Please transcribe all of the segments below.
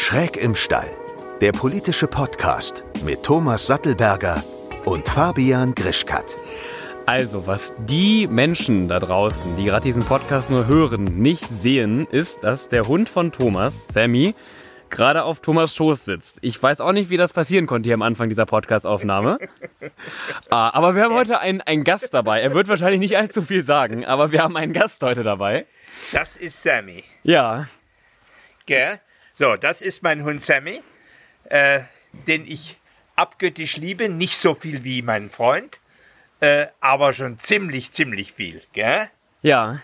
Schräg im Stall, der politische Podcast mit Thomas Sattelberger und Fabian Grischkat. Also, was die Menschen da draußen, die gerade diesen Podcast nur hören, nicht sehen, ist, dass der Hund von Thomas, Sammy, gerade auf Thomas Schoß sitzt. Ich weiß auch nicht, wie das passieren konnte hier am Anfang dieser Podcast-Aufnahme. ah, aber wir haben heute einen, einen Gast dabei. Er wird wahrscheinlich nicht allzu viel sagen, aber wir haben einen Gast heute dabei. Das ist Sammy. Ja. Gell? So, das ist mein Hund Sammy, äh, den ich abgöttisch liebe. Nicht so viel wie mein Freund, äh, aber schon ziemlich, ziemlich viel. Gell? Ja.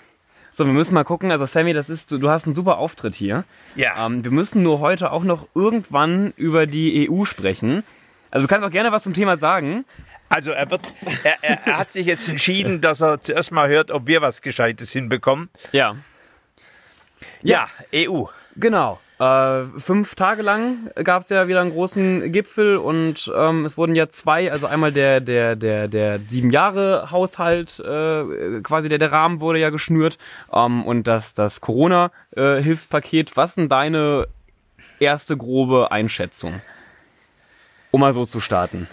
So, wir müssen mal gucken. Also Sammy, das ist, du, du hast einen super Auftritt hier. Ja. Ähm, wir müssen nur heute auch noch irgendwann über die EU sprechen. Also du kannst auch gerne was zum Thema sagen. Also er wird, er, er, er hat sich jetzt entschieden, dass er zuerst mal hört, ob wir was Gescheites hinbekommen. Ja. Ja, EU. Genau. Äh, fünf Tage lang gab es ja wieder einen großen Gipfel und ähm, es wurden ja zwei, also einmal der der der der sieben Jahre Haushalt, äh, quasi der der Rahmen wurde ja geschnürt ähm, und das das Corona äh, Hilfspaket. Was sind deine erste grobe Einschätzung, um mal so zu starten?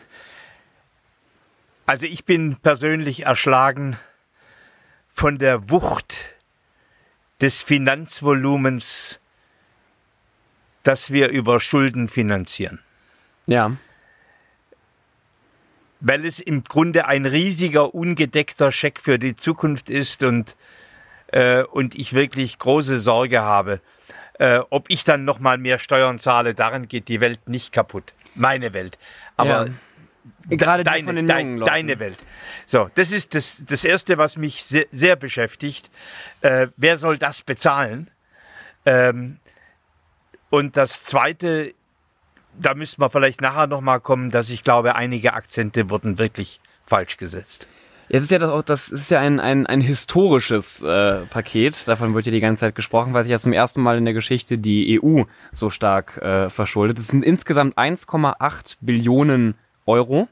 Also ich bin persönlich erschlagen von der Wucht des Finanzvolumens, das wir über Schulden finanzieren. Ja. Weil es im Grunde ein riesiger, ungedeckter Scheck für die Zukunft ist und, äh, und ich wirklich große Sorge habe, äh, ob ich dann nochmal mehr Steuern zahle, daran geht die Welt nicht kaputt. Meine Welt. Aber Ja. Gerade deine, von den jungen Leuten. deine Welt. So, das ist das, das Erste, was mich sehr, sehr beschäftigt. Äh, wer soll das bezahlen? Ähm, und das Zweite, da müssen wir vielleicht nachher nochmal kommen, dass ich glaube, einige Akzente wurden wirklich falsch gesetzt. Jetzt ist ja das auch, das ist ja ein, ein, ein historisches äh, Paket. Davon wird ja die ganze Zeit gesprochen, weil sich ja zum ersten Mal in der Geschichte die EU so stark äh, verschuldet. Es sind insgesamt 1,8 Billionen Euro.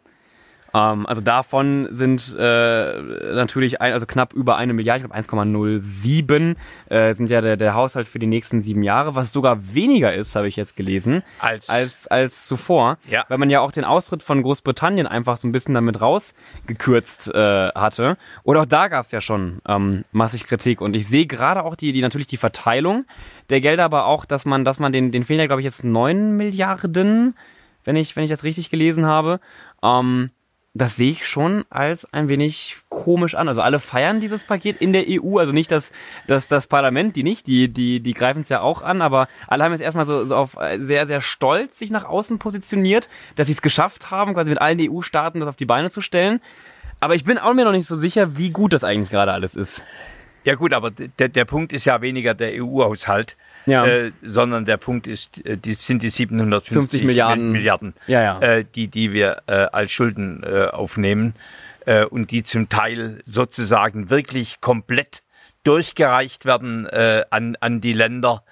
Ähm, also davon sind äh, natürlich ein, also knapp über eine Milliarde, ich glaube 1,07 äh, sind ja der, der Haushalt für die nächsten sieben Jahre, was sogar weniger ist, habe ich jetzt gelesen, Als- als, als zuvor, Ja. weil man ja auch den Austritt von Großbritannien einfach so ein bisschen damit rausgekürzt äh, hatte. Oder auch da gab es ja schon ähm, massig Kritik und ich sehe gerade auch die, die natürlich die Verteilung der Gelder, aber auch, dass man, dass man den, den fehlen ja glaube ich jetzt 9 Milliarden, wenn ich, wenn ich das richtig gelesen habe. Ähm, das sehe ich schon als ein wenig komisch an. Also alle feiern dieses Paket in der EU, also nicht das, das, das Parlament, die nicht, die, die, die greifen es ja auch an, aber alle haben jetzt erstmal so, so auf äh, sehr, sehr stolz sich nach außen positioniert, dass sie es geschafft haben, quasi mit allen EU-Staaten das auf die Beine zu stellen. Aber ich bin auch mir noch nicht so sicher, wie gut das eigentlich gerade alles ist. Ja gut, aber der, der Punkt ist ja weniger der EU-Haushalt, Ja. äh, sondern der Punkt ist, äh, die sind die 750 50 Milliarden. Milliarden Ja, ja. Äh, die, die wir äh, als Schulden äh, aufnehmen äh, und die zum Teil sozusagen wirklich komplett durchgereicht werden äh, an, an die Länder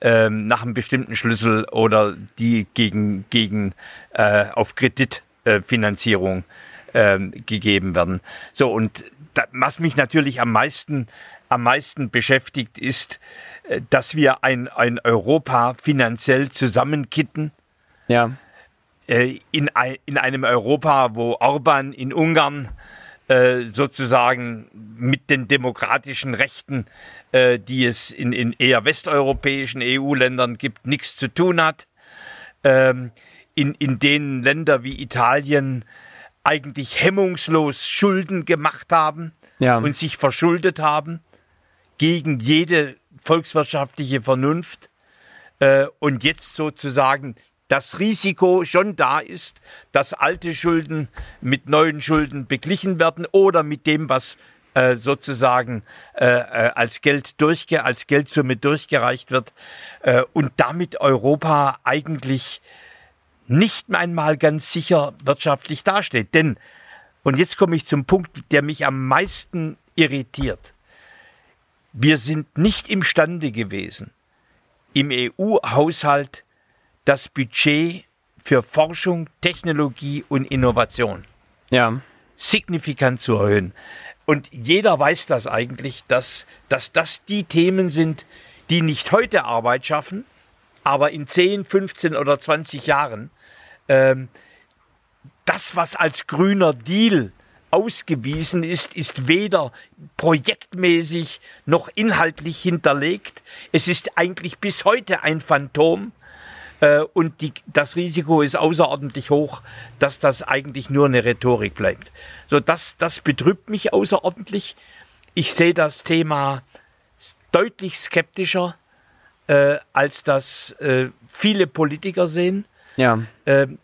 ähm, nach einem bestimmten Schlüssel oder die gegen, gegen äh, auf Kreditfinanzierung äh, ähm, gegeben werden. So, und da, was mich natürlich am meisten, am meisten beschäftigt, ist, äh, dass wir ein, ein Europa finanziell zusammenkitten Ja. äh, in, ein, in einem Europa, wo Orban in Ungarn äh, sozusagen mit den demokratischen Rechten, äh, die es in, in eher westeuropäischen EU-Ländern gibt, nichts zu tun hat. Ähm, in, in denen Länder wie Italien eigentlich hemmungslos Schulden gemacht haben Ja. und sich verschuldet haben gegen jede volkswirtschaftliche Vernunft äh, und jetzt sozusagen das Risiko schon da ist, dass alte Schulden mit neuen Schulden beglichen werden oder mit dem, was äh, sozusagen äh, äh, als Geld durchge als Geldsumme durchgereicht wird äh, und damit Europa eigentlich nicht einmal ganz sicher wirtschaftlich dasteht. Denn, und jetzt komme ich zum Punkt, der mich am meisten irritiert. Wir sind nicht imstande gewesen, im EU-Haushalt das Budget für Forschung, Technologie und Innovation Ja. signifikant zu erhöhen. Und jeder weiß das eigentlich, dass, dass das die Themen sind, die nicht heute Arbeit schaffen, aber in 10, 15 oder 20 Jahren ähm, das, was als grüner Deal ausgewiesen ist, ist weder projektmäßig noch inhaltlich hinterlegt. Es ist eigentlich bis heute ein Phantom. Äh, und die, das Risiko ist außerordentlich hoch, dass das eigentlich nur eine Rhetorik bleibt. So, das, das betrübt mich außerordentlich. Ich sehe das Thema deutlich skeptischer, äh, als das äh, viele Politiker sehen. Ja. Ähm,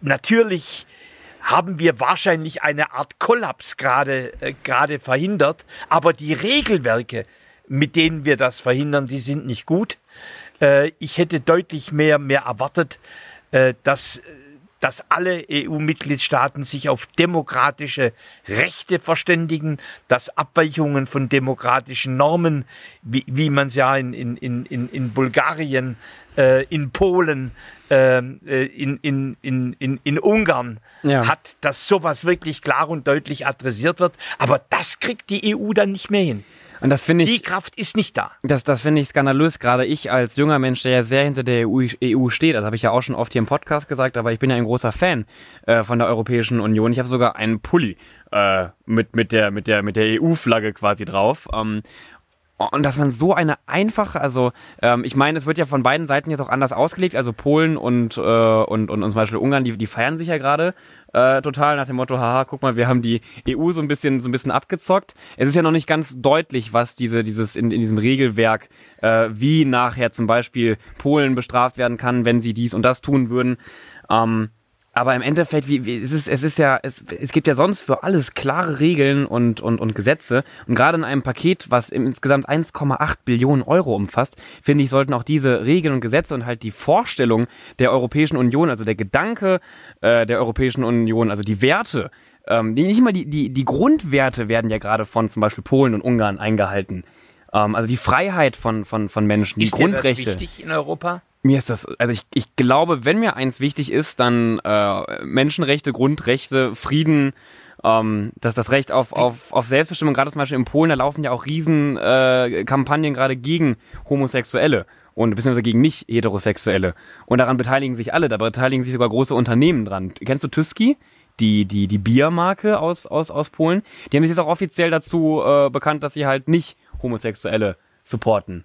natürlich haben wir wahrscheinlich eine Art Kollaps gerade äh, gerade verhindert, aber die Regelwerke, mit denen wir das verhindern, die sind nicht gut. Äh, ich hätte deutlich mehr mehr erwartet, äh, dass dass alle EU-Mitgliedstaaten sich auf demokratische Rechte verständigen, dass Abweichungen von demokratischen Normen, wie, wie man es ja in, in, in, in Bulgarien, äh, in Polen, ähm, äh, in, in, in, in, in Ungarn Ja. hat, dass sowas wirklich klar und deutlich adressiert wird. Aber das kriegt die EU dann nicht mehr hin. Und das finde Die ich, Kraft ist nicht da. das, das finde ich skandalös. Gerade ich als junger Mensch, der ja sehr hinter der EU, EU steht, das habe ich ja auch schon oft hier im Podcast gesagt, aber ich bin ja ein großer Fan äh, von der Europäischen Union. Ich habe sogar einen Pulli äh, mit, mit der, mit der, mit der EU-Flagge quasi drauf. Ähm, und dass man so eine einfache, also ähm, ich meine, es wird ja von beiden Seiten jetzt auch anders ausgelegt, also Polen und, äh, und, und, und zum Beispiel Ungarn, die, die feiern sich ja gerade äh, total nach dem Motto, haha, guck mal, wir haben die EU so ein bisschen so ein bisschen abgezockt. Es ist ja noch nicht ganz deutlich, was diese, dieses in, in diesem Regelwerk, äh, wie nachher zum Beispiel Polen bestraft werden kann, wenn sie dies und das tun würden. Ähm, aber im Endeffekt, wie, wie, es ist, es ist ja, es, es gibt ja sonst für alles klare Regeln und, und, und Gesetze. Und gerade in einem Paket, was insgesamt 1,8 Billionen Euro umfasst, finde ich, sollten auch diese Regeln und Gesetze und halt die Vorstellung der Europäischen Union, also der Gedanke äh, der Europäischen Union, also die Werte, ähm, nicht mal die, die, die Grundwerte werden ja gerade von zum Beispiel Polen und Ungarn eingehalten. Ähm, also die Freiheit von, von, von Menschen, die ist dir das Grundrechte. wichtig in Europa? Mir ist das, also ich, ich glaube, wenn mir eins wichtig ist, dann äh, Menschenrechte, Grundrechte, Frieden, ähm, dass das Recht auf, auf, auf Selbstbestimmung, gerade zum Beispiel in Polen, da laufen ja auch riesen äh, Kampagnen gerade gegen Homosexuelle und beziehungsweise gegen nicht Heterosexuelle. Und daran beteiligen sich alle, da beteiligen sich sogar große Unternehmen dran. Kennst du Tyski? Die, die, die Biermarke aus, aus, aus Polen. Die haben sich jetzt auch offiziell dazu äh, bekannt, dass sie halt nicht Homosexuelle supporten.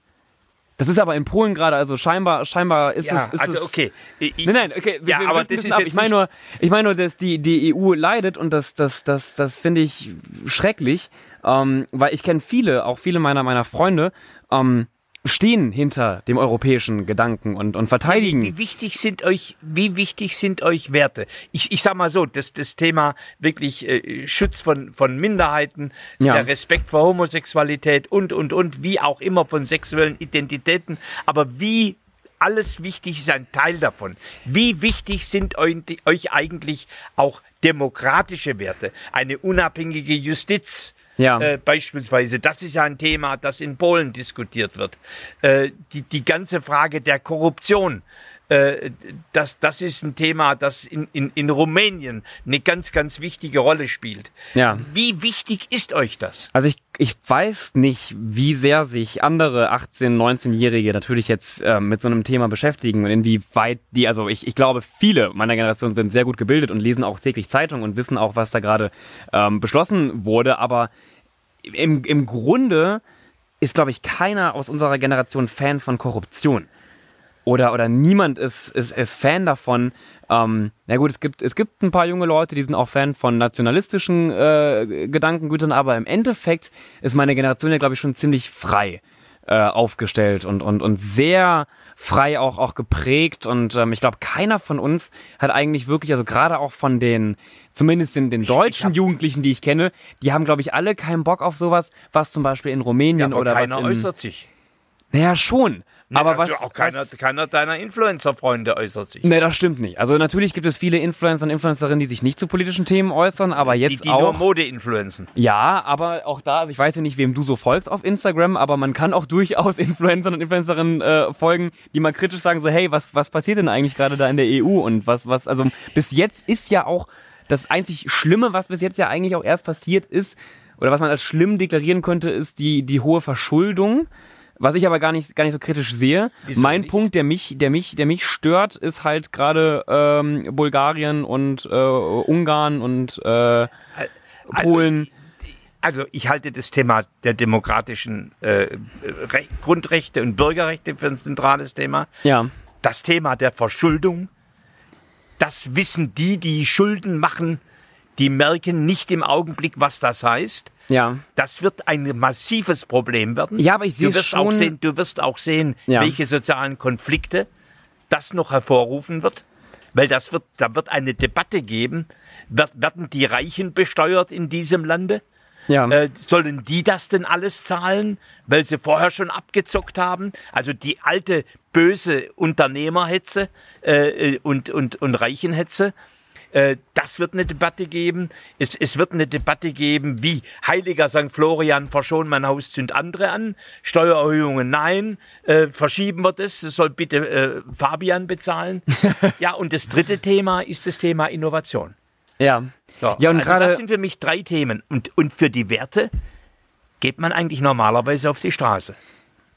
Das ist aber in Polen gerade, also scheinbar, scheinbar ist Ja, es. Ist also okay. Ich, Nein, nein, okay. Ja, aber das ist ab. Ich meine nur, ich meine nur, dass die, die EU leidet und das, das, das, das finde ich schrecklich, ähm, weil ich kenne viele, auch viele meiner, meiner Freunde, ähm, stehen hinter dem europäischen Gedanken und, und verteidigen. Wie, wie wichtig sind euch, wie wichtig sind euch Werte? Ich, ich sag mal so, das, das Thema wirklich äh, Schutz von, von Minderheiten, Ja. der Respekt vor Homosexualität und, und, und, wie auch immer von sexuellen Identitäten. Aber wie alles wichtig ist ein Teil davon. Wie wichtig sind eu- euch eigentlich auch demokratische Werte? Eine unabhängige Justiz, Ja. äh, beispielsweise. Das ist ja ein Thema, das in Polen diskutiert wird. Äh, die, die ganze Frage der Korruption. Äh, das, das ist ein Thema, das in, in, in Rumänien eine ganz, ganz wichtige Rolle spielt. Ja. Wie wichtig ist euch das? Also ich, ich weiß nicht, wie sehr sich andere 18-, 19-Jährige natürlich jetzt ähm, mit so einem Thema beschäftigen und inwieweit die, also ich, ich glaube, viele meiner Generation sind sehr gut gebildet und lesen auch täglich Zeitung und wissen auch, was da gerade ähm, beschlossen wurde, aber im, im Grunde ist, glaube ich, keiner aus unserer Generation Fan von Korruption oder, oder niemand ist, ist, ist Fan davon. Ähm, na gut, es gibt, es gibt ein paar junge Leute, die sind auch Fan von nationalistischen äh, Gedankengütern, aber im Endeffekt ist meine Generation ja, glaube ich, schon ziemlich frei äh, aufgestellt und, und, und sehr frei auch, auch geprägt. Und ähm, ich glaube, keiner von uns hat eigentlich wirklich, also gerade auch von den, zumindest den, den deutschen Jugendlichen, die ich kenne, die haben, glaube ich, alle keinen Bock auf sowas, was zum Beispiel in Rumänien aber oder keiner was in, äußert sich. Naja, schon. aber was, auch keiner, was, keiner deiner Influencer-Freunde äußert sich. Nee, das stimmt nicht. Also natürlich gibt es viele Influencer und Influencerinnen, die sich nicht zu politischen Themen äußern, aber jetzt die, die nur auch. Mode influenzen. Ja, aber auch da, also ich weiß ja nicht, wem du so folgst auf Instagram, aber man kann auch durchaus Influencern und Influencerinnen äh, folgen, die mal kritisch sagen so, hey, was, was passiert denn eigentlich gerade da in der EU und was, was, also bis jetzt ist ja auch das einzig Schlimme, was bis jetzt ja eigentlich auch erst passiert ist, oder was man als schlimm deklarieren könnte, ist die, die hohe Verschuldung Was ich aber gar nicht, gar nicht so kritisch sehe. Wieso mein nicht? Punkt, der mich, der mich, der mich stört, ist halt gerade ähm, Bulgarien und äh, Ungarn und äh, Polen. Also ich halte das Thema der demokratischen äh, Re Grundrechte und Bürgerrechte für ein zentrales Thema. ja, Das Thema der Verschuldung, das wissen die, die Schulden machen, die merken nicht im Augenblick, was das heißt. ja, Das wird ein massives Problem werden. Ja, aber ich sehe du wirst schon- auch sehen, du wirst auch sehen, Ja. welche sozialen Konflikte das noch hervorrufen wird, weil das wird, da wird eine Debatte geben. Wird, werden die Reichen besteuert in diesem Lande? ja. Äh, sollen die das denn alles zahlen, weil sie vorher schon abgezockt haben? Also die alte böse Unternehmerhetze äh, äh, und, und, und Reichenhetze. Äh, das wird eine Debatte geben. Es, es wird eine Debatte geben, wie heiliger St. Florian, verschon mein Haus, zünd andere an. Steuererhöhungen nein. Äh, verschieben wir das. Das soll bitte äh, Fabian bezahlen. ja, und das dritte Thema ist das Thema Innovation. ja. Ja, und also gerade das sind für mich drei Themen. Und, und für die Werte geht man eigentlich normalerweise auf die Straße.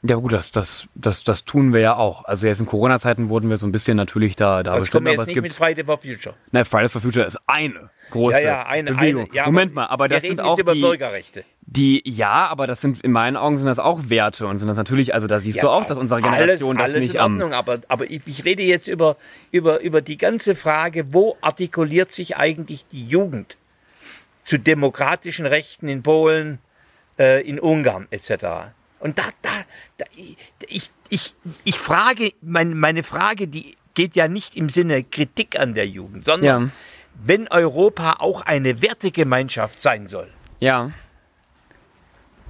Ja gut, das, das, das, das tun wir ja auch. Also jetzt in Corona-Zeiten wurden wir so ein bisschen natürlich da, da Das kommen wir aber jetzt nicht mit. Friday for Future. Nein, Fridays for Future ist eine große Ja, ja, eine, Bewegung. eine. Ja, Moment mal, aber wir das reden sind jetzt auch über die, Bürgerrechte. die, ja, aber das sind in meinen Augen sind das auch Werte und sind das natürlich, also da siehst du auch, dass unsere Generation alles, das alles nicht in am. Ordnung, aber, aber ich, ich rede jetzt über, über, über die ganze Frage, wo artikuliert sich eigentlich die Jugend zu demokratischen Rechten in Polen, äh, in Ungarn etc. Und da, da, da ich, ich, ich frage, mein, meine Frage, die geht ja nicht im Sinne Kritik an der Jugend, sondern Ja. wenn Europa auch eine Wertegemeinschaft sein soll, Ja,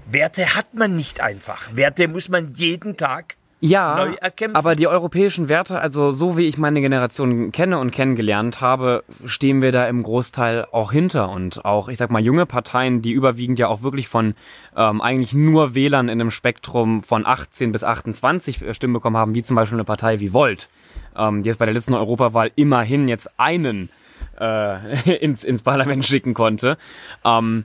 Werte hat man nicht einfach. Werte muss man jeden Tag ja, aber die europäischen Werte, also so wie ich meine Generation kenne und kennengelernt habe, stehen wir da im Großteil auch hinter. Und auch, ich sag mal, junge Parteien, die überwiegend ja auch wirklich von ähm, eigentlich nur Wählern in einem Spektrum von 18 bis 28 Stimmen bekommen haben, wie zum Beispiel eine Partei wie Volt, ähm, die jetzt bei der letzten Europawahl immerhin jetzt einen äh, ins, ins Parlament schicken konnte. Ähm,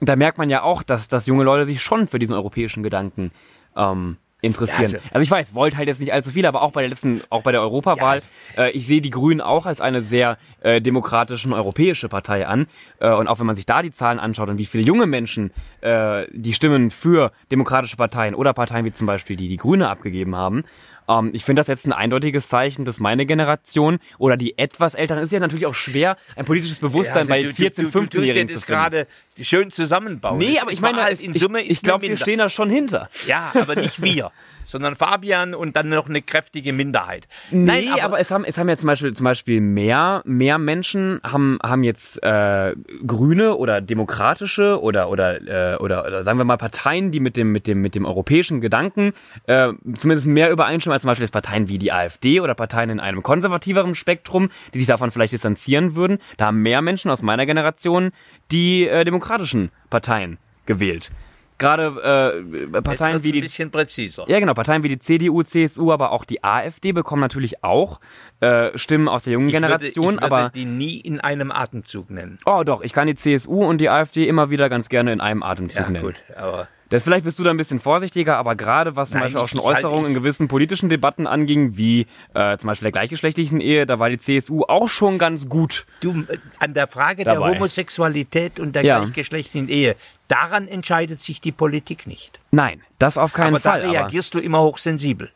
da merkt man ja auch, dass, dass junge Leute sich schon für diesen europäischen Gedanken ähm, interessieren. Ja, also, also- ich weiß, Volt halt jetzt nicht allzu viel, aber auch bei der letzten, auch bei der Europawahl, äh, ich sehe die Grünen auch als eine sehr äh, demokratische und europäische Partei an. Äh, und auch wenn man sich da die Zahlen anschaut und wie viele junge Menschen äh, die Stimmen für demokratische Parteien oder Parteien wie zum Beispiel die die Grüne abgegeben haben, ähm, ich finde das jetzt ein eindeutiges Zeichen, dass meine Generation oder die etwas älteren, ist ja natürlich auch schwer, ein politisches Bewusstsein also bei du- 14-, du, du, du tust 15-Jährigen dir zu finden. gerade schön zusammenbauen. Nee, aber ich meine, in ich, Summe ich ist glaube, wir stehen da schon hinter. Ja, aber nicht wir, sondern Fabian und dann noch eine kräftige Minderheit. Nee, aber, es haben es haben ja zum Beispiel zum Beispiel mehr mehr Menschen haben haben jetzt äh, Grüne oder demokratische oder oder, äh, oder oder sagen wir mal Parteien, die mit dem mit dem mit dem europäischen Gedanken äh, zumindest mehr übereinstimmen als zum Beispiel jetzt Parteien wie die AfD oder Parteien in einem konservativeren Spektrum, die sich davon vielleicht distanzieren würden. Da haben mehr Menschen aus meiner Generation die äh, demokratischen Parteien gewählt. Gerade äh, Parteien wie ein die bisschen präziser. ja, genau. Parteien wie die CDU, CSU, aber auch die AfD bekommen natürlich auch äh, Stimmen aus der jungen Ich würde- Generation. ich würde aber die nie in einem Atemzug nennen. oh, doch, ich kann die CSU und die AfD immer wieder ganz gerne in einem Atemzug Ja, nennen. gut, aber Das, vielleicht bist du da ein bisschen vorsichtiger, aber gerade was zum Nein, Beispiel auch schon Äußerungen in ich- gewissen politischen Debatten anging, wie äh, zum Beispiel der gleichgeschlechtlichen Ehe, da war die CSU auch schon ganz gut. du, äh, an der Frage Dabei. der Homosexualität und der Ja. gleichgeschlechtlichen Ehe, daran entscheidet sich die Politik nicht. Nein, das auf keinen aber Fall. da Aber, reagierst du immer hochsensibel.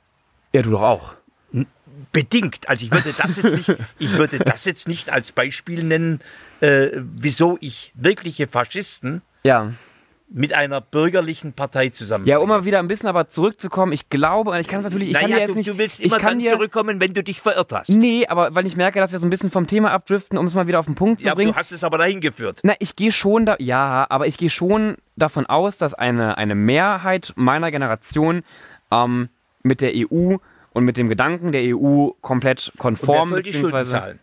ja, du doch auch. Bedingt. Also ich würde das jetzt nicht, ich würde das jetzt nicht als Beispiel nennen, äh, wieso ich wirkliche Faschisten Ja. Mit einer bürgerlichen Partei zusammen. Ja, um mal wieder ein bisschen aber zurückzukommen, ich glaube, und ich kann es natürlich, ich kann dir naja, jetzt du, nicht, du willst ich immer kann dann dir, zurückkommen, wenn du dich verirrt hast. Nee, aber weil ich merke, dass wir so ein bisschen vom Thema abdriften, um es mal wieder auf den Punkt zu Ja, bringen. du hast es aber dahin geführt. Na, ich gehe schon da, ja, aber ich gehe schon davon aus, dass eine, eine Mehrheit meiner Generation ähm, mit der EU und mit dem Gedanken der EU komplett Und wer konform soll die Schulden zahlen?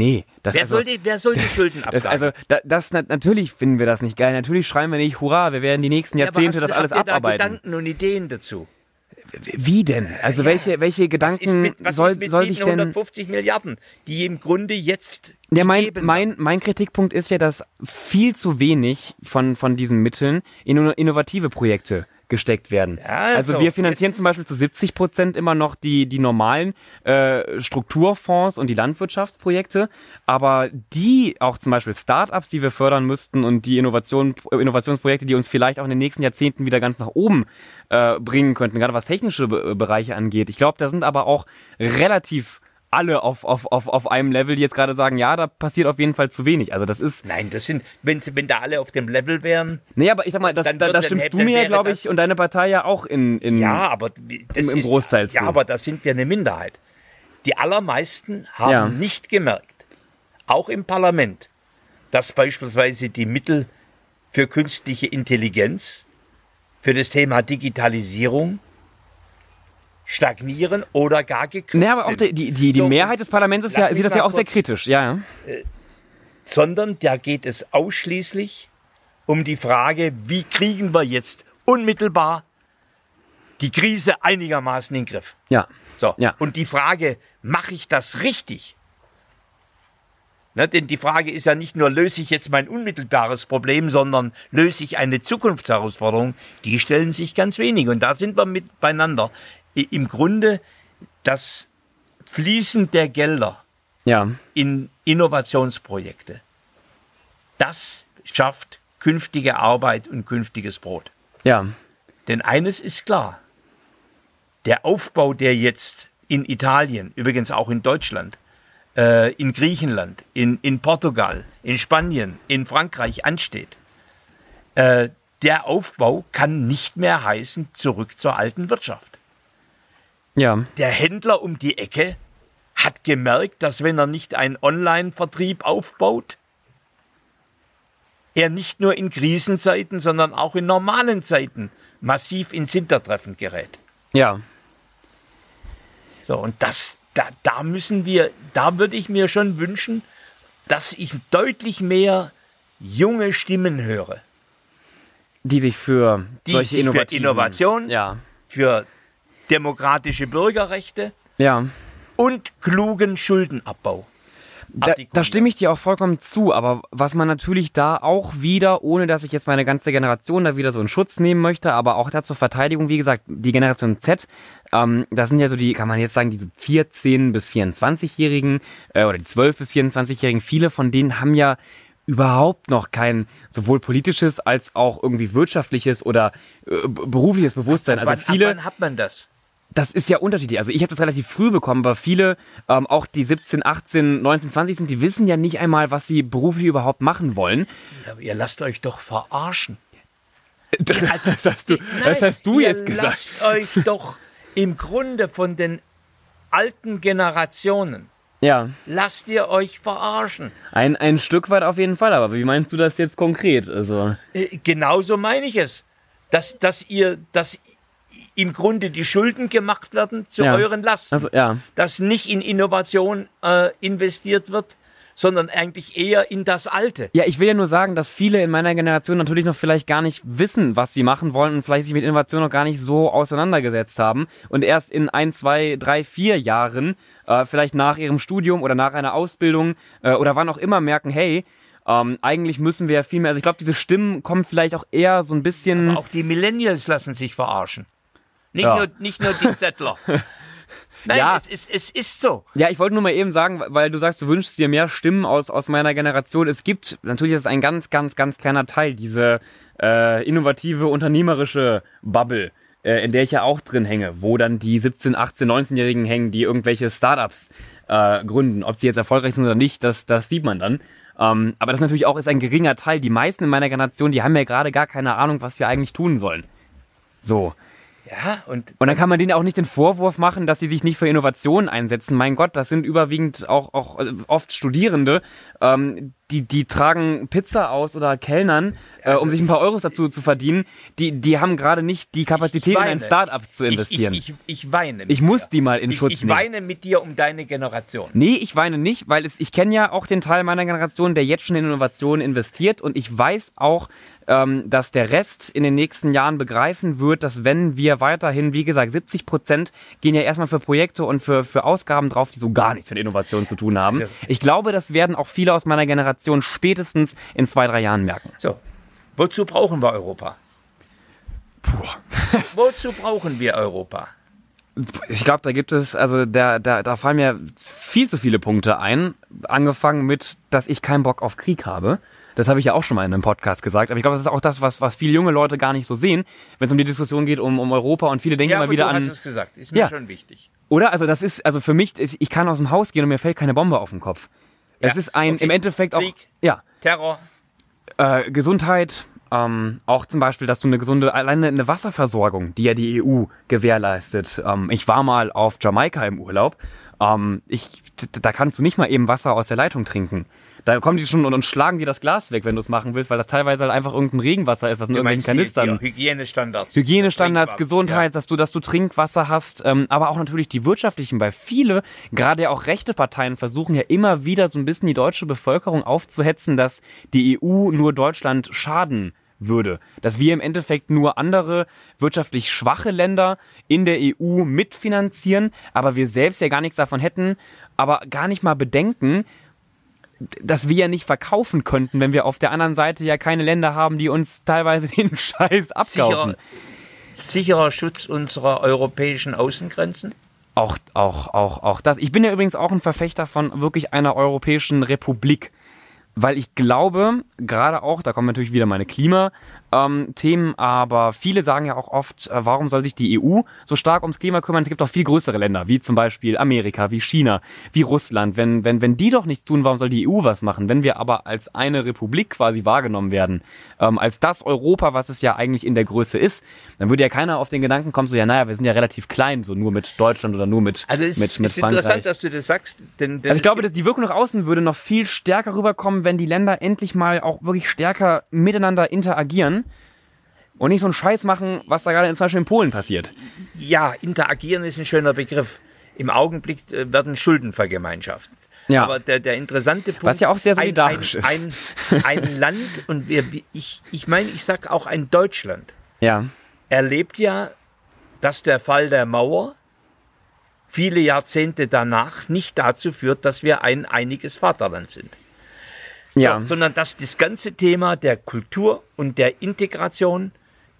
Nee, das Wer, also, soll die, wer soll die Schulden das abtragen? also da, das na- natürlich finden wir das nicht geil. Natürlich schreien wir nicht Hurra, wir werden die nächsten Ja, Jahrzehnte hast das du- alles habt ihr abarbeiten. Da Gedanken und Ideen dazu. Wie denn? Also welche welche Was Gedanken ist mit, was soll ist mit soll ich denn 750 Milliarden, die im Grunde jetzt Ja, mein, mein, mein Kritikpunkt ist ja, dass viel zu wenig von, von diesen Mitteln in inno- innovative Projekte gesteckt werden. Ja, also so, wir finanzieren zum Beispiel zu 70 Prozent immer noch die, die normalen äh, Strukturfonds und die Landwirtschaftsprojekte, aber die auch zum Beispiel Startups, die wir fördern müssten und die Innovation, Innovationsprojekte, die uns vielleicht auch in den nächsten Jahrzehnten wieder ganz nach oben äh, bringen könnten, gerade was technische Be Bereiche angeht. Ich glaube, da sind aber auch relativ alle auf, auf, auf, auf einem Level, jetzt gerade sagen, ja, da passiert auf jeden Fall zu wenig. Also das ist, Nein, das sind, wenn, sie, wenn da alle auf dem Level wären, nee, aber ich sag mal, das, da, da stimmst du mir, glaube ich, und deine Partei ja auch in, in ja, aber das Im- im ist, Großteil Ja, zu. aber da sind wir eine Minderheit. Die allermeisten haben Ja. nicht gemerkt, auch im Parlament, dass beispielsweise die Mittel für künstliche Intelligenz, für das Thema Digitalisierung stagnieren oder gar gekürzt Nee, aber auch die, die, die, die So, Mehrheit des Parlaments ist ja, sieht das ja auch sehr kritisch, ja, ja. sondern da geht es ausschließlich um die Frage, wie kriegen wir jetzt unmittelbar die Krise einigermaßen in den Griff. Ja. So. Ja. Und die Frage, mache ich das richtig? Ne, denn die Frage ist ja nicht nur, löse ich jetzt mein unmittelbares Problem, sondern löse ich eine Zukunftsherausforderung, die stellen sich ganz wenig. Und da sind wir mit beieinander. Im Grunde das Fließen der Gelder Ja. in Innovationsprojekte. Das schafft künftige Arbeit und künftiges Brot. Ja. Denn eines ist klar. Der Aufbau, der jetzt in Italien, übrigens auch in Deutschland, äh, in Griechenland, in, in Portugal, in Spanien, in Frankreich ansteht, äh, der Aufbau kann nicht mehr heißen zurück zur alten Wirtschaft. Ja. Der Händler um die Ecke hat gemerkt, dass wenn er nicht einen Online-Vertrieb aufbaut, er nicht nur in Krisenzeiten, sondern auch in normalen Zeiten massiv ins Hintertreffen gerät. Ja. So, und das, da, da müssen wir, da würde ich mir schon wünschen, dass ich deutlich mehr junge Stimmen höre, Die sich für Die solche sich für Innovation- Ja. für demokratische Bürgerrechte Ja. und klugen Schuldenabbau. Da, da stimme ich dir auch vollkommen zu, aber was man natürlich da auch wieder, ohne dass ich jetzt meine ganze Generation da wieder so in Schutz nehmen möchte, aber auch da zur Verteidigung, wie gesagt, die Generation Z, ähm, das sind ja so die, kann man jetzt sagen, diese 14- bis 24-Jährigen äh, oder die 12- bis 24-Jährigen, viele von denen haben ja überhaupt noch kein sowohl politisches als auch irgendwie wirtschaftliches oder äh, berufliches Bewusstsein. Also viele, ab wann hat man das? Das ist ja unterschiedlich. Also ich habe das relativ früh bekommen, aber viele, ähm, auch die 17, 18, 19, 20 sind, die wissen ja nicht einmal, was sie beruflich überhaupt machen wollen. Ja, aber ihr lasst euch doch verarschen. Das hast du, das Nein, hast du ihr jetzt gesagt. Lasst euch doch im Grunde von den alten Generationen, Ja, lasst ihr euch verarschen. ein, ein Stück weit auf jeden Fall, aber wie meinst du das jetzt konkret? Also, Äh, Genauso meine ich es. Dass, dass ihr, dass im Grunde die Schulden gemacht werden zu Ja. euren Lasten. also ja. dass nicht in Innovation äh, investiert wird, sondern eigentlich eher in das Alte. Ja, ich will ja nur sagen, dass viele in meiner Generation natürlich noch vielleicht gar nicht wissen, was sie machen wollen und vielleicht sich mit Innovation noch gar nicht so auseinandergesetzt haben und erst in ein, zwei, drei, vier Jahren, äh, vielleicht nach ihrem Studium oder nach einer Ausbildung äh, oder wann auch immer merken, hey, ähm, eigentlich müssen wir ja viel mehr, also ich glaube, diese Stimmen kommen vielleicht auch eher so ein bisschen, Auch die Millennials lassen sich verarschen. Nicht, Ja. nur, nicht nur die Zettler. Nein, Ja. es, ist, es ist so. Ja, ich wollte nur mal eben sagen, weil du sagst, du wünschst dir mehr Stimmen aus, aus meiner Generation. Es gibt, natürlich ist es ein ganz, ganz, ganz kleiner Teil, diese äh, innovative, unternehmerische Bubble, äh, in der ich ja auch drin hänge, wo dann die 17, 18, 19-Jährigen hängen, die irgendwelche Startups äh, gründen. Ob sie jetzt erfolgreich sind oder nicht, das, das sieht man dann. Ähm, aber das natürlich auch ist ein geringer Teil. Die meisten in meiner Generation, die haben ja gerade gar keine Ahnung, was wir eigentlich tun sollen. So. Ja, und Und dann kann man denen auch nicht den Vorwurf machen, dass sie sich nicht für Innovationen einsetzen. Mein Gott, das sind überwiegend auch, auch äh, oft Studierende, ähm, die, die tragen Pizza aus oder Kellnern, äh, um sich ein paar Euros dazu zu verdienen. Die, die haben gerade nicht die Kapazität, in ein. Start-up zu investieren. Ich, ich, ich, ich weine. Ich muss dir. die mal in ich, Schutz ich nehmen. weine mit dir um deine Generation. Nee, ich weine nicht, weil es, ich kenne ja auch den Teil meiner Generation, der jetzt schon in Innovationen investiert und ich weiß auch, ähm, dass der Rest in den nächsten Jahren begreifen wird, dass wenn wir weiterhin, wie gesagt, 70 Prozent gehen ja erstmal für Projekte und für, für Ausgaben drauf, die so gar nichts mit Innovation zu tun haben. Ja. Ich glaube, das werden auch viele aus meiner Generation spätestens in zwei, drei Jahren merken. So, wozu brauchen wir Europa? Puh. wozu brauchen wir Europa? Ich glaube, da gibt es, also da, da, da fallen mir viel zu viele Punkte ein. Angefangen mit, dass ich keinen Bock auf Krieg habe. Das habe ich ja auch schon mal in einem Podcast gesagt. Aber ich glaube, das ist auch das, was, was viele junge Leute gar nicht so sehen, wenn es um die Diskussion geht um, um Europa und viele denken Ja, immer wieder du an. hast es gesagt, ist mir Ja. schon wichtig. Oder? Also das ist, also für mich, ich kann aus dem Haus gehen und mir fällt keine Bombe auf den Kopf. Es ist ein, okay. im Endeffekt auch, Krieg. ja, Terror, äh, Gesundheit, ähm, auch zum Beispiel, dass du eine gesunde, alleine eine Wasserversorgung, die ja die EU gewährleistet. Ähm, ich war mal auf Jamaika im Urlaub. Ähm, ich, da kannst du nicht mal eben Wasser aus der Leitung trinken. Da kommen die schon und, und schlagen dir das Glas weg, wenn du es machen willst, weil das teilweise halt einfach irgendein Regenwasser ist, was in du irgendwelchen die, Kanistern. die Hygienestandards. Hygienestandards. Gesundheit, dass du, dass du Trinkwasser hast, ähm, aber auch natürlich die wirtschaftlichen, weil viele, gerade ja auch rechte Parteien, versuchen ja immer wieder so ein bisschen die deutsche Bevölkerung aufzuhetzen, dass die EU nur Deutschland schaden würde. Dass wir im Endeffekt nur andere wirtschaftlich schwache Länder in der EU mitfinanzieren, aber wir selbst ja gar nichts davon hätten, aber gar nicht mal bedenken, dass wir ja nicht verkaufen könnten, wenn wir auf der anderen Seite ja keine Länder haben, die uns teilweise den Scheiß abkaufen. Sicherer, sicherer Schutz unserer europäischen Außengrenzen. Auch, auch, auch, auch das. Ich bin ja übrigens auch ein Verfechter von wirklich einer europäischen Republik. Weil ich glaube, gerade auch, da kommen natürlich wieder meine Klimathemen, aber viele sagen ja auch oft, äh, warum soll sich die EU so stark ums Klima kümmern? Es gibt auch viel größere Länder, wie zum Beispiel Amerika, wie China, wie Russland. Wenn, wenn, wenn die doch nichts tun, warum soll die EU was machen? Wenn wir aber als eine Republik quasi wahrgenommen werden, ähm, als das Europa, was es ja eigentlich in der Größe ist, dann würde ja keiner auf den Gedanken kommen, so, ja, naja, wir sind ja relativ klein, so nur mit Deutschland oder nur mit, Also es mit, mit ist interessant, Frankreich. dass du das sagst. Denn, denn Also ich glaube, dass die Wirkung nach außen würde noch viel stärker rüberkommen, wenn die Länder endlich mal auch wirklich stärker miteinander interagieren und nicht so einen Scheiß machen, was da gerade zum Beispiel in Polen passiert. ja, interagieren ist ein schöner Begriff. Im Augenblick äh, werden Schulden vergemeinschaftet. Ja. Aber der, der interessante Punkt. Was ja auch sehr solidarisch ist. ein, ein, ein, ein Land, und wir, ich, ich meine, ich sag auch ein Deutschland, Ja, erlebt ja, dass der Fall der Mauer viele Jahrzehnte danach nicht dazu führt, dass wir ein einiges Vaterland sind. ja, So, sondern dass das ganze Thema der Kultur und der Integration,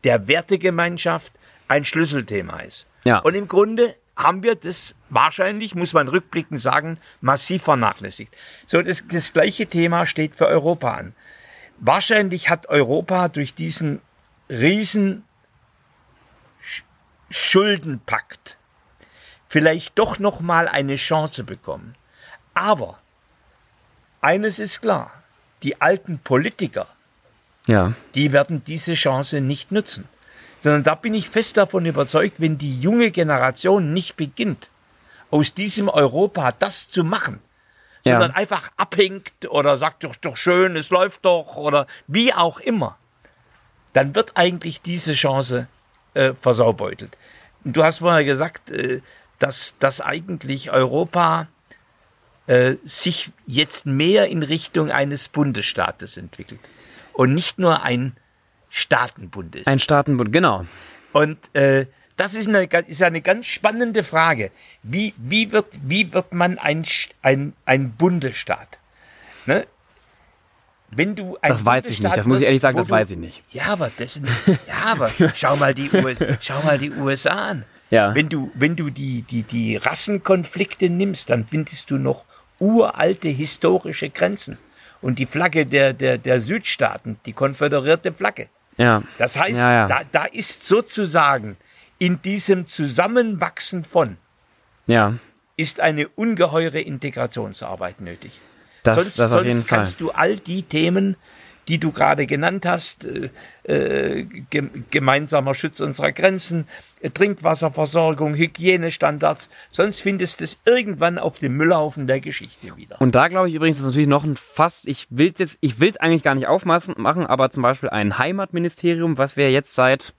der Wertegemeinschaft ein Schlüsselthema ist. Ja. Und im Grunde haben wir das wahrscheinlich, muss man rückblickend sagen, massiv vernachlässigt. So, das, das gleiche Thema steht für Europa an. Wahrscheinlich hat Europa durch diesen riesen Sch- Schuldenpakt vielleicht doch noch mal eine Chance bekommen. Aber eines ist klar, die alten Politiker, ja, die werden diese Chance nicht nutzen. Sondern da bin ich fest davon überzeugt, wenn die junge Generation nicht beginnt, aus diesem Europa das zu machen, Ja. sondern einfach abhängt oder sagt doch, doch schön, es läuft doch oder wie auch immer, dann wird eigentlich diese Chance äh, versaubeutelt. Du hast vorher gesagt, äh, dass, dass eigentlich Europa äh, sich jetzt mehr in Richtung eines Bundesstaates entwickelt und nicht nur ein Staatenbund ist. ein Staatenbund, genau. Und äh, das ist, eine, ist eine ganz spannende Frage. Wie, wie, wird, wie wird man ein, ein, ein Bundesstaat? Ne? Wenn du ein Das weiß ich nicht, das muss ich ehrlich sagen, das du, weiß ich nicht. Ja, aber das ja, aber schau mal die, schau mal die USA an. Ja. Wenn du, wenn du die, die, die Rassenkonflikte nimmst, dann findest du noch uralte historische Grenzen. Und die Flagge der, der, der Südstaaten, die konföderierte Flagge. Ja. Das heißt, ja, ja. Da, da ist sozusagen in diesem Zusammenwachsen von ja. ist eine ungeheure Integrationsarbeit nötig. Das, sonst das auf sonst jeden Fall. kannst du all die Themen, die du gerade genannt hast, äh, gem gemeinsamer Schutz unserer Grenzen, äh, Trinkwasserversorgung, Hygienestandards, sonst findest du es irgendwann auf dem Müllhaufen der Geschichte wieder. Und da glaube ich übrigens, ist natürlich noch ein Fass, ich will es jetzt, ich will es eigentlich gar nicht aufmachen, machen, aber zum Beispiel ein Heimatministerium, was wir jetzt seit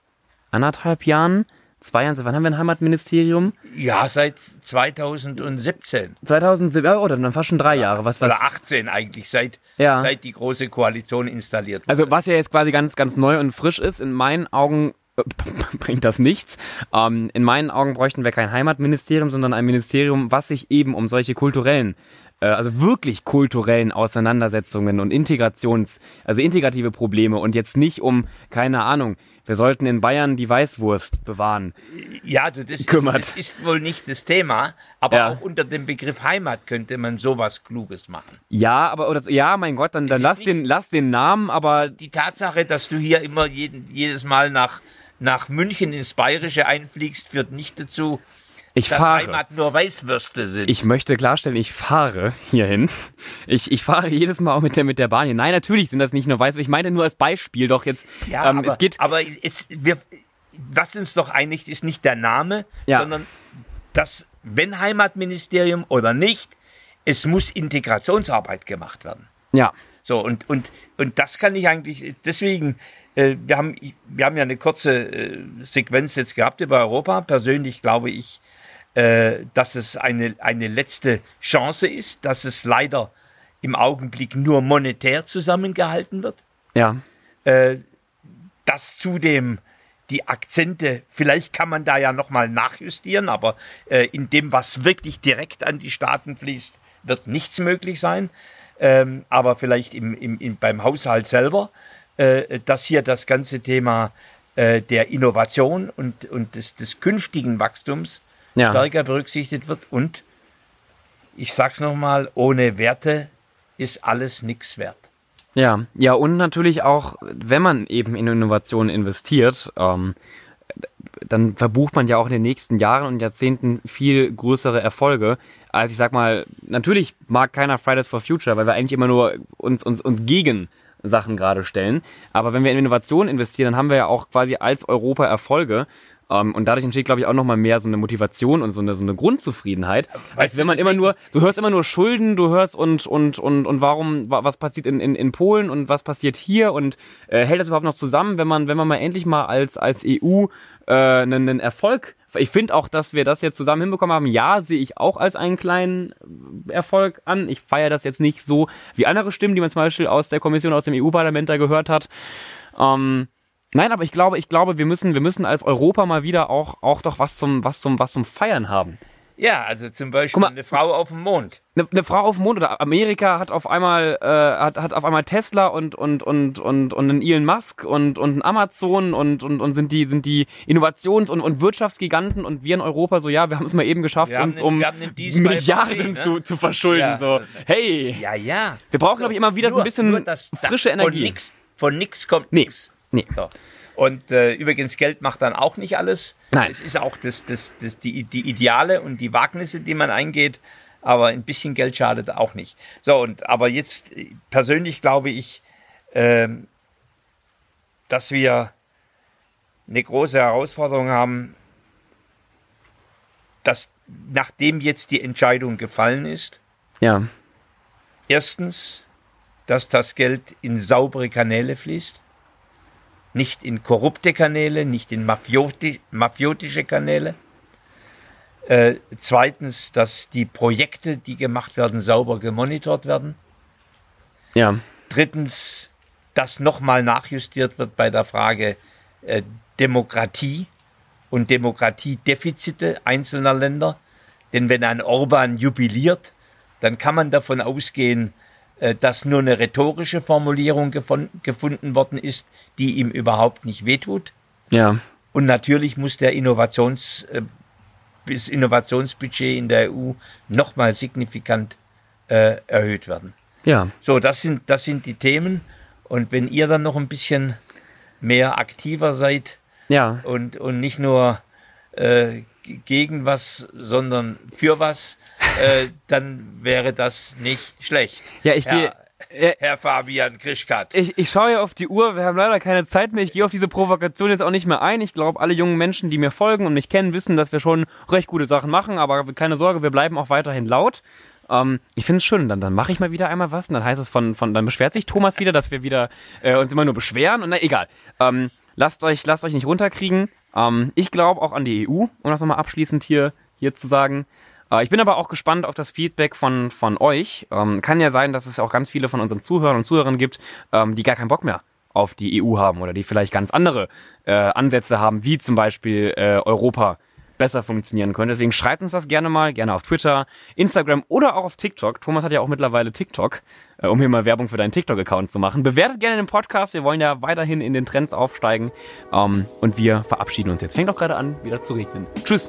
anderthalb Jahren, zwei Jahren, wann haben wir ein Heimatministerium? Ja, seit 2017 2007, ja, oder dann fast schon drei Jahre, was, was, oder 18 eigentlich, seit, Ja. seit die große Koalition installiert wurde. Also was ja jetzt quasi ganz, ganz neu und frisch ist, in meinen Augen bringt das nichts. Ähm, in meinen Augen bräuchten wir kein Heimatministerium, sondern ein Ministerium, was sich eben um solche kulturellen also wirklich kulturellen Auseinandersetzungen und Integrations, also integrative Probleme und jetzt nicht um, keine Ahnung, wir sollten in Bayern die Weißwurst bewahren. Ja, also das ist, kümmert. das ist wohl nicht das Thema, aber Ja. auch unter dem Begriff Heimat könnte man sowas Kluges machen. Ja, aber oder ja, mein Gott, dann, dann ist lass den, lass den Namen, aber Die Tatsache, dass du hier immer jeden, jedes Mal nach, nach München ins Bayerische einfliegst, führt nicht dazu, ich dass fahre. Heimat nur Weißwürste sind. Ich möchte klarstellen, ich fahre hierhin. Ich, ich fahre jedes Mal auch mit der, mit der Bahn hier. Nein, natürlich sind das nicht nur Weißwürste. Ich meine nur als Beispiel doch jetzt. ja, ähm, aber, es geht. aber jetzt, wir, was uns doch einigt, ist nicht der Name, Ja. sondern das, wenn Heimatministerium oder nicht, es muss Integrationsarbeit gemacht werden. Ja, So, und, und, und das kann ich eigentlich, deswegen, äh, wir, haben, wir haben ja eine kurze äh, Sequenz jetzt gehabt über Europa. Persönlich glaube ich, äh, dass es eine, eine letzte Chance ist, dass es leider im Augenblick nur monetär zusammengehalten wird. ja, Äh, dass zudem die Akzente, vielleicht kann man da ja nochmal nachjustieren, aber äh, in dem, was wirklich direkt an die Staaten fließt, wird nichts möglich sein. Ähm, aber vielleicht im, im, im, beim Haushalt selber, äh, dass hier das ganze Thema äh, der Innovation und, und des, des künftigen Wachstums Ja. stärker berücksichtigt wird. Und ich sag's nochmal, ohne Werte ist alles nichts wert. ja, ja. Und natürlich auch, wenn man eben in Innovation investiert, ähm, dann verbucht man ja auch in den nächsten Jahren und Jahrzehnten viel größere Erfolge. als ich sag mal, natürlich mag keiner Fridays for Future, weil wir eigentlich immer nur uns, uns, uns gegen Sachen gerade stellen. Aber wenn wir in Innovation investieren, dann haben wir ja auch quasi als Europa Erfolge. Ähm, und dadurch entsteht, glaube ich, auch nochmal mehr so eine Motivation und so eine, so eine Grundzufriedenheit. Du, wenn man immer nur, du hörst immer nur Schulden, du hörst und, und, und, und warum, wa- was passiert in, in, in Polen und was passiert hier und äh, hält das überhaupt noch zusammen, wenn man, wenn man mal endlich mal als, als EU äh, einen, einen Erfolg ich finde auch, dass wir das jetzt zusammen hinbekommen haben. Ja, sehe ich auch als einen kleinen Erfolg an. Ich feiere das jetzt nicht so wie andere Stimmen, die man zum Beispiel aus der Kommission, aus dem EU-Parlament da gehört hat. Ähm, nein, aber ich glaube, ich glaube, wir müssen, wir müssen als Europa mal wieder auch, auch doch was zum, was zum, was zum Feiern haben. Ja, also zum Beispiel mal. eine Frau auf dem Mond. Eine, eine Frau auf dem Mond oder Amerika hat auf einmal äh, hat, hat auf einmal Tesla und und und und und einen Elon Musk und und ein Amazon und und und sind die sind die Innovations- und und Wirtschaftsgiganten und wir in Europa so ja wir haben es mal eben geschafft uns den- um Milliarden VW, ne? zu, zu verschulden Ja. so hey Ja, ja. Wir brauchen, glaub ich, immer wieder so ein bisschen frische Von Energie. nix, von nix kommt Nee. nix. Nee So. Und äh, übrigens, Geld macht dann auch nicht alles. Nein. Es ist auch das, das, das, die, die Ideale und die Wagnisse, die man eingeht. Aber ein bisschen Geld schadet auch nicht. So, und aber jetzt äh, persönlich glaube ich, ähm, dass wir eine große Herausforderung haben, dass nachdem jetzt die Entscheidung gefallen ist, ja Erstens, dass das Geld in saubere Kanäle fließt, nicht in korrupte Kanäle, nicht in mafioti mafiotische Kanäle. Äh, zweitens, dass die Projekte, die gemacht werden, sauber gemonitort werden. ja Drittens, dass nochmal nachjustiert wird bei der Frage äh, Demokratie und Demokratiedefizite einzelner Länder. Denn wenn ein Orban jubiliert, dann kann man davon ausgehen, dass nur eine rhetorische Formulierung gefunden worden ist, die ihm überhaupt nicht wehtut. ja Und natürlich muss der Innovations, äh, das Innovationsbudget in der EU nochmal signifikant äh, erhöht werden. ja So, das sind, das sind die Themen. Und wenn ihr dann noch ein bisschen mehr aktiver seid ja und, und nicht nur äh, gegen was, sondern für was, äh, dann wäre das nicht schlecht. ja ich gehe Herr, Herr Fabian Krischkat. Ich, ich schaue ja auf die Uhr, wir haben leider keine Zeit mehr. Ich gehe auf diese Provokation jetzt auch nicht mehr ein. Ich glaube, alle jungen Menschen, die mir folgen und mich kennen, wissen, dass wir schon recht gute Sachen machen, aber keine Sorge, wir bleiben auch weiterhin laut. Ähm, ich finde es schön, dann, dann mache ich mal wieder einmal was und dann heißt es von, von dann beschwert sich Thomas wieder, dass wir wieder äh, uns immer nur beschweren und na egal. Ähm, lasst euch, lasst euch nicht runterkriegen. Ähm, ich glaube auch an die EU, um das nochmal abschließend hier, hier zu sagen. Äh, Ich bin aber auch gespannt auf das Feedback von, von euch. Ähm, kann ja sein, dass es auch ganz viele von unseren Zuhörern und Zuhörern gibt, ähm, die gar keinen Bock mehr auf die EU haben oder die vielleicht ganz andere äh, Ansätze haben, wie zum Beispiel äh, Europa besser funktionieren könnte. Deswegen schreibt uns das gerne mal, gerne auf Twitter, Instagram oder auch auf TikTok. Thomas hat ja auch mittlerweile TikTok, um hier mal Werbung für deinen TikTok-Account zu machen. Bewertet gerne den Podcast. Wir wollen ja weiterhin in den Trends aufsteigen. Ähm, und wir verabschieden uns jetzt. Fängt auch gerade an, wieder zu regnen. Tschüss.